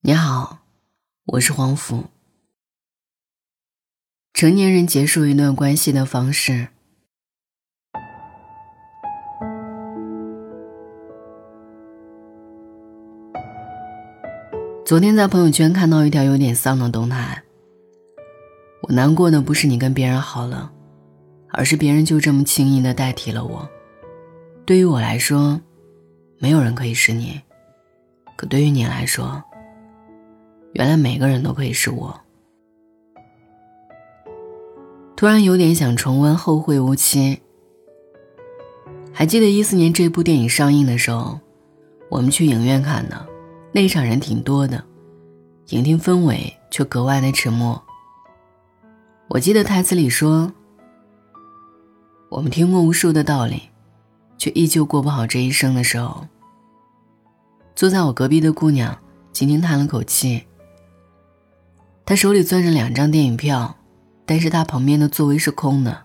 你好，我是黄甫。成年人结束一段关系的方式。昨天在朋友圈看到一条有点丧的动态。我难过的不是你跟别人好了，而是别人就这么轻易的代替了我。对于我来说，没有人可以是你，可对于你来说。原来每个人都可以是我。突然有点想重温《后会无期》。还记得一四年这部电影上映的时候，我们去影院看的，那场人挺多的，影厅氛围却格外的沉默。我记得台词里说：“我们听过无数的道理，却依旧过不好这一生的时候。”坐在我隔壁的姑娘轻轻叹了口气。他手里攥着两张电影票，但是他旁边的座位是空的。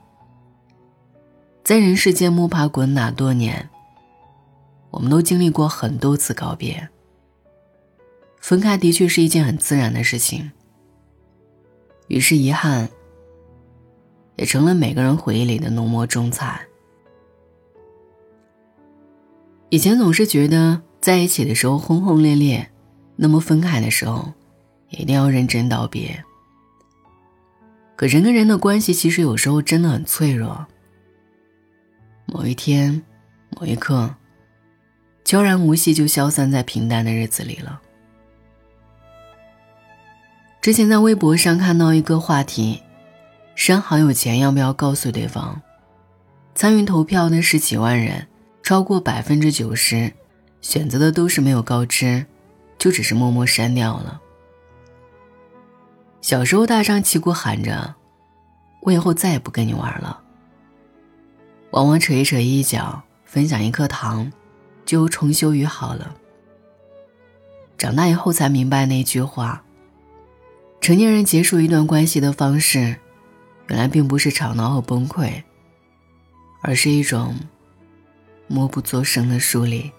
在人世间摸爬滚打多年，我们都经历过很多次告别。分开的确是一件很自然的事情，于是遗憾也成了每个人回忆里的浓墨重彩。以前总是觉得在一起的时候轰轰烈烈，那么分开的时候。一定要认真道别。可人跟人的关系其实有时候真的很脆弱。某一天，某一刻，悄然无息就消散在平淡的日子里了。之前在微博上看到一个话题：删好友前要不要告诉对方？参与投票的十几万人，超过百分之九十选择的都是没有告知，就只是默默删掉了。小时候，大张旗鼓喊着：“我以后再也不跟你玩了。”往往扯一扯衣角，分享一颗糖，就重修于好了。长大以后才明白那句话：成年人结束一段关系的方式，原来并不是吵闹和崩溃，而是一种默不作声的疏离。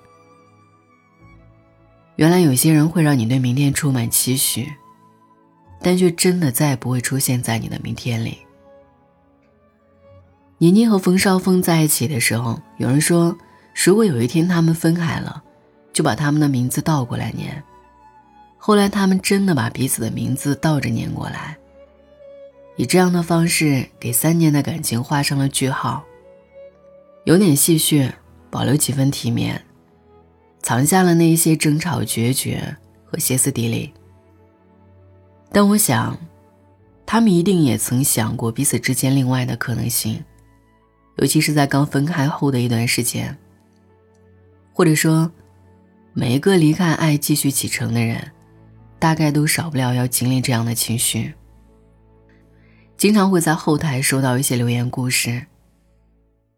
原来有些人会让你对明天充满期许。但却真的再也不会出现在你的明天里。倪妮和冯绍峰在一起的时候，有人说，如果有一天他们分开了，就把他们的名字倒过来念。后来他们真的把彼此的名字倒着念过来，以这样的方式给三年的感情画上了句号。有点戏谑，保留几分体面，藏下了那一些争吵、决绝和歇斯底里。但我想，他们一定也曾想过彼此之间另外的可能性，尤其是在刚分开后的一段时间。或者说，每一个离开爱继续启程的人，大概都少不了要经历这样的情绪。经常会在后台收到一些留言故事，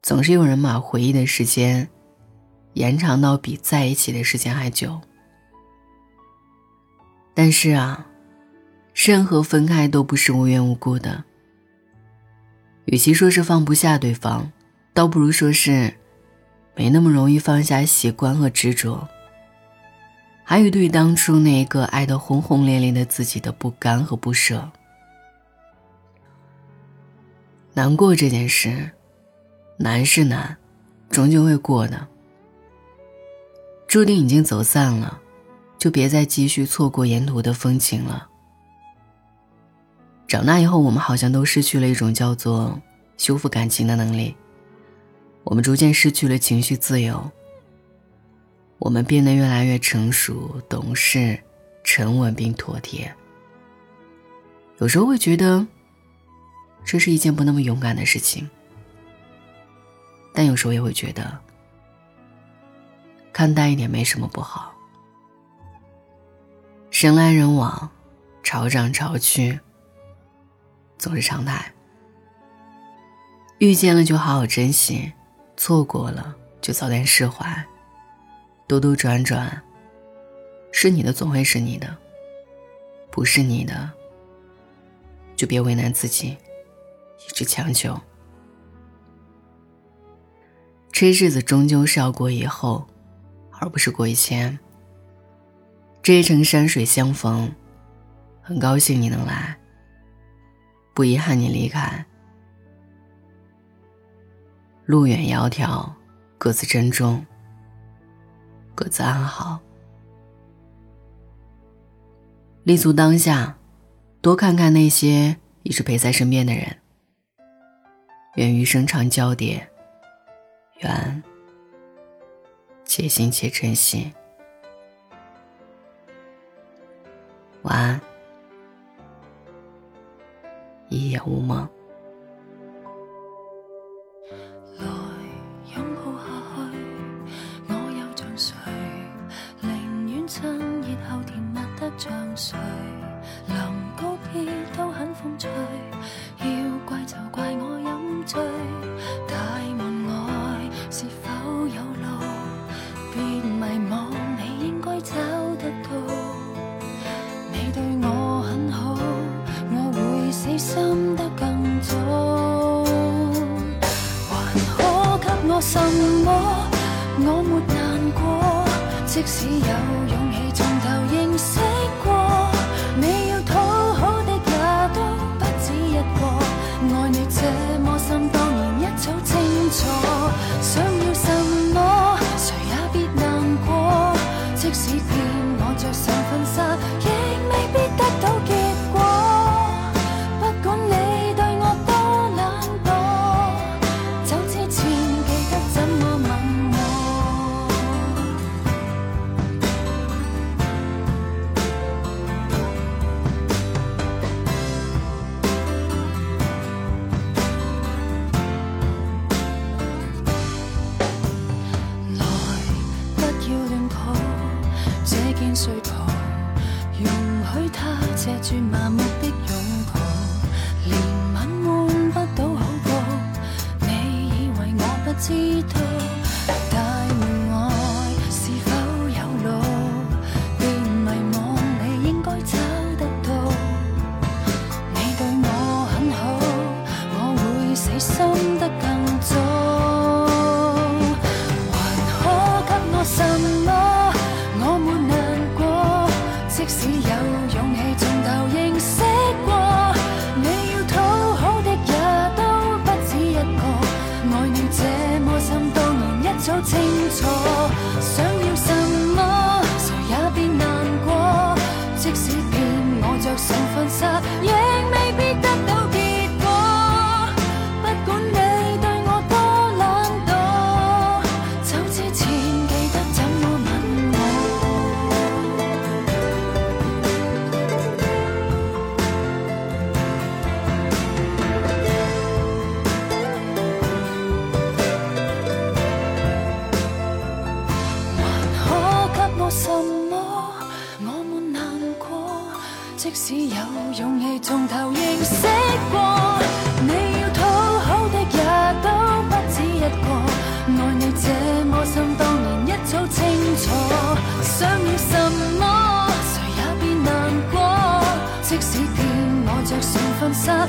总是有人把回忆的时间延长到比在一起的时间还久。但是啊。任何分开都不是无缘无故的。与其说是放不下对方，倒不如说是没那么容易放下习惯和执着，还有对当初那一个爱得轰轰烈烈的自己的不甘和不舍。难过这件事，难是难，终究会过的。注定已经走散了，就别再继续错过沿途的风景了。长大以后，我们好像都失去了一种叫做修复感情的能力。我们逐渐失去了情绪自由。我们变得越来越成熟、懂事、沉稳并妥帖。有时候会觉得，这是一件不那么勇敢的事情。但有时候也会觉得，看淡一点没什么不好。人来人往，潮涨潮去。总是常态。遇见了就好好珍惜，错过了就早点释怀。兜兜转转，是你的总会是你的，不是你的就别为难自己，一直强求。这日子终究是要过以后，而不是过以前。这一程山水相逢，很高兴你能来，不遗憾你离开。路远窈窕，各自珍重，各自安好。立足当下，多看看那些一直陪在身边的人。愿余生长交叠，愿且行且珍惜。热后甜蜜得像谁？临告别都很风趣，要怪就怪我饮醉。大门外是否有路？别迷惘，你应该找得到。你对我很好，我会死心得更早。还可给我什么？我没能。即使有勇气从头认识过。你只有勇气从头认识过，你要讨好的也都不止一个，爱你这么深，当然一早清楚。想要什么，谁也别难过，即使骗我着上婚纱，